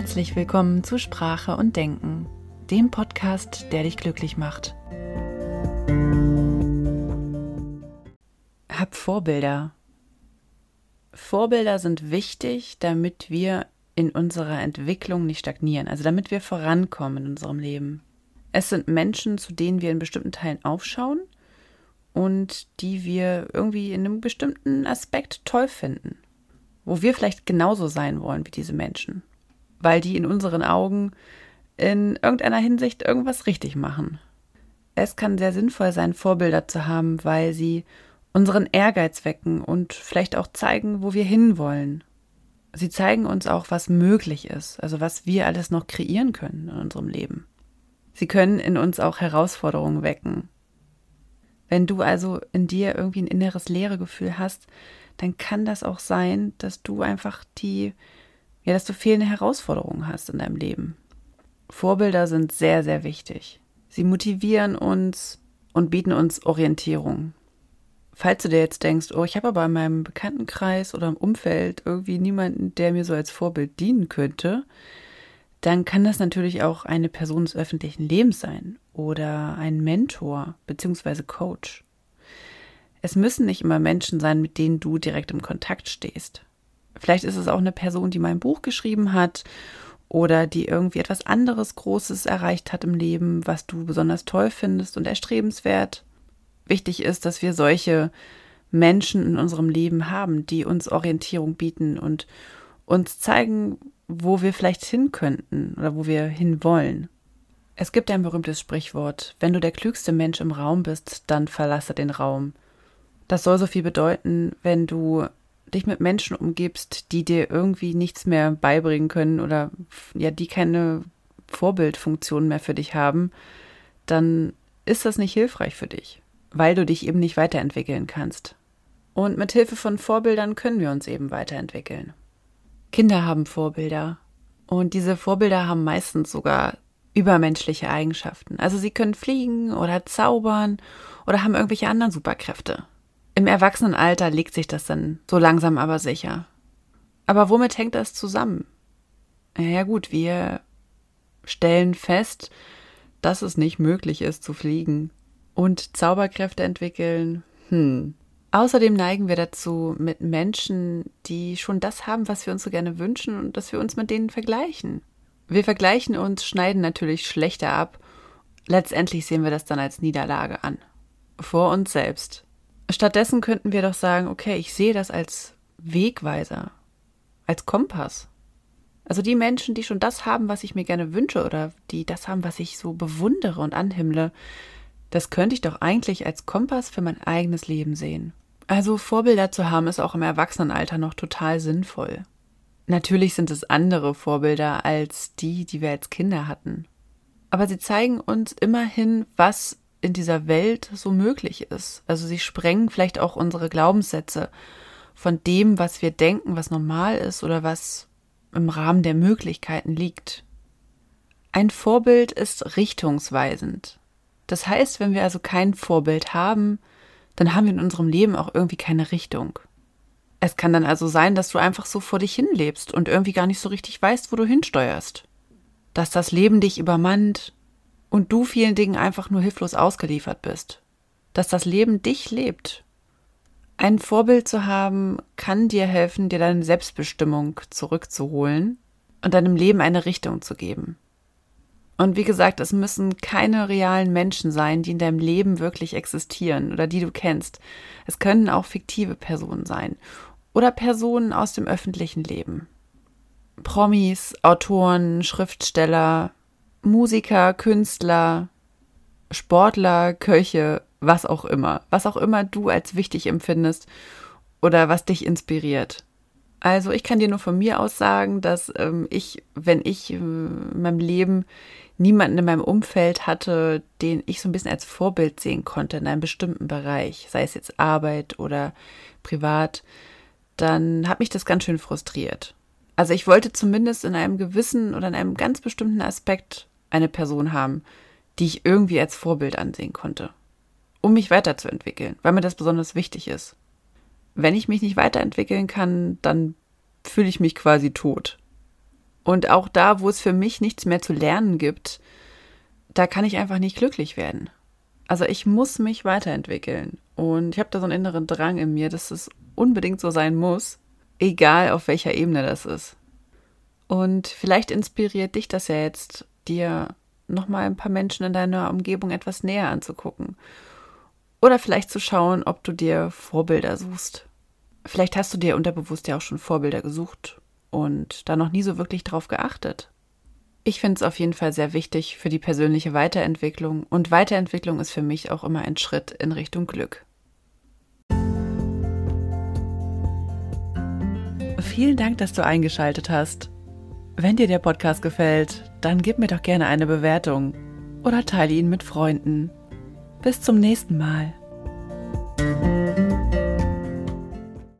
Herzlich willkommen zu Sprache und Denken, dem Podcast, der dich glücklich macht. Hab Vorbilder. Vorbilder sind wichtig, damit wir in unserer Entwicklung nicht stagnieren, also damit wir vorankommen in unserem Leben. Es sind Menschen, zu denen wir in bestimmten Teilen aufschauen und die wir irgendwie in einem bestimmten Aspekt toll finden, wo wir vielleicht genauso sein wollen wie diese Menschen weil die in unseren Augen in irgendeiner Hinsicht irgendwas richtig machen. Es kann sehr sinnvoll sein, Vorbilder zu haben, weil sie unseren Ehrgeiz wecken und vielleicht auch zeigen, wo wir hinwollen. Sie zeigen uns auch, was möglich ist, also was wir alles noch kreieren können in unserem Leben. Sie können in uns auch Herausforderungen wecken. Wenn du also in dir irgendwie ein inneres Leeregefühl hast, dann kann das auch sein, dass du einfach die ja, dass du fehlende Herausforderungen hast in deinem Leben. Vorbilder sind sehr, sehr wichtig. Sie motivieren uns und bieten uns Orientierung. Falls du dir jetzt denkst, oh, ich habe aber in meinem Bekanntenkreis oder im Umfeld irgendwie niemanden, der mir so als Vorbild dienen könnte, dann kann das natürlich auch eine Person des öffentlichen Lebens sein oder ein Mentor bzw. Coach. Es müssen nicht immer Menschen sein, mit denen du direkt im Kontakt stehst. Vielleicht ist es auch eine Person, die mein Buch geschrieben hat oder die irgendwie etwas anderes Großes erreicht hat im Leben, was du besonders toll findest und erstrebenswert. Wichtig ist, dass wir solche Menschen in unserem Leben haben, die uns Orientierung bieten und uns zeigen, wo wir vielleicht hin könnten oder wo wir hin wollen. Es gibt ein berühmtes Sprichwort, wenn du der klügste Mensch im Raum bist, dann verlasse den Raum. Das soll so viel bedeuten, wenn du dich mit Menschen umgibst, die dir irgendwie nichts mehr beibringen können oder ja, die keine Vorbildfunktion mehr für dich haben, dann ist das nicht hilfreich für dich, weil du dich eben nicht weiterentwickeln kannst. Und mit Hilfe von Vorbildern können wir uns eben weiterentwickeln. Kinder haben Vorbilder und diese Vorbilder haben meistens sogar übermenschliche Eigenschaften. Also sie können fliegen oder zaubern oder haben irgendwelche anderen Superkräfte. Im Erwachsenenalter legt sich das dann so langsam aber sicher. Aber womit hängt das zusammen? Ja gut, wir stellen fest, dass es nicht möglich ist zu fliegen und Zauberkräfte entwickeln. Hm. Außerdem neigen wir dazu, mit Menschen, die schon das haben, was wir uns so gerne wünschen und dass wir uns mit denen vergleichen. Wir vergleichen uns, schneiden natürlich schlechter ab. Letztendlich sehen wir das dann als Niederlage an. Vor uns selbst. Stattdessen könnten wir doch sagen, okay, ich sehe das als Wegweiser, als Kompass. Also die Menschen, die schon das haben, was ich mir gerne wünsche oder die das haben, was ich so bewundere und anhimmle, das könnte ich doch eigentlich als Kompass für mein eigenes Leben sehen. Also Vorbilder zu haben, ist auch im Erwachsenenalter noch total sinnvoll. Natürlich sind es andere Vorbilder als die, die wir als Kinder hatten. Aber sie zeigen uns immerhin, was in dieser Welt so möglich ist. Also sie sprengen vielleicht auch unsere Glaubenssätze von dem, was wir denken, was normal ist oder was im Rahmen der Möglichkeiten liegt. Ein Vorbild ist richtungsweisend. Das heißt, wenn wir also kein Vorbild haben, dann haben wir in unserem Leben auch irgendwie keine Richtung. Es kann dann also sein, dass du einfach so vor dich hinlebst und irgendwie gar nicht so richtig weißt, wo du hinsteuerst. Dass das Leben dich übermannt, und du vielen Dingen einfach nur hilflos ausgeliefert bist. Dass das Leben dich lebt. Ein Vorbild zu haben, kann dir helfen, dir deine Selbstbestimmung zurückzuholen und deinem Leben eine Richtung zu geben. Und wie gesagt, es müssen keine realen Menschen sein, die in deinem Leben wirklich existieren oder die du kennst. Es können auch fiktive Personen sein oder Personen aus dem öffentlichen Leben. Promis, Autoren, Schriftsteller, Musiker, Künstler, Sportler, Köche, was auch immer. Was auch immer du als wichtig empfindest oder was dich inspiriert. Also ich kann dir nur von mir aus sagen, dass ähm, ich, wenn ich äh, in meinem Leben niemanden in meinem Umfeld hatte, den ich so ein bisschen als Vorbild sehen konnte in einem bestimmten Bereich, sei es jetzt Arbeit oder privat, dann hat mich das ganz schön frustriert. Also ich wollte zumindest in einem gewissen oder in einem ganz bestimmten Aspekt eine Person haben, die ich irgendwie als Vorbild ansehen konnte, um mich weiterzuentwickeln, weil mir das besonders wichtig ist. Wenn ich mich nicht weiterentwickeln kann, dann fühle ich mich quasi tot. Und auch da, wo es für mich nichts mehr zu lernen gibt, da kann ich einfach nicht glücklich werden. Also ich muss mich weiterentwickeln. Und ich habe da so einen inneren Drang in mir, dass es unbedingt so sein muss, egal auf welcher Ebene das ist. Und vielleicht inspiriert dich das ja jetzt, dir nochmal ein paar Menschen in deiner Umgebung etwas näher anzugucken. Oder vielleicht zu schauen, ob du dir Vorbilder suchst. Vielleicht hast du dir unterbewusst ja auch schon Vorbilder gesucht und da noch nie so wirklich drauf geachtet. Ich finde es auf jeden Fall sehr wichtig für die persönliche Weiterentwicklung und Weiterentwicklung ist für mich auch immer ein Schritt in Richtung Glück. Vielen Dank, dass du eingeschaltet hast. Wenn dir der Podcast gefällt, dann gib mir doch gerne eine Bewertung oder teile ihn mit Freunden. Bis zum nächsten Mal.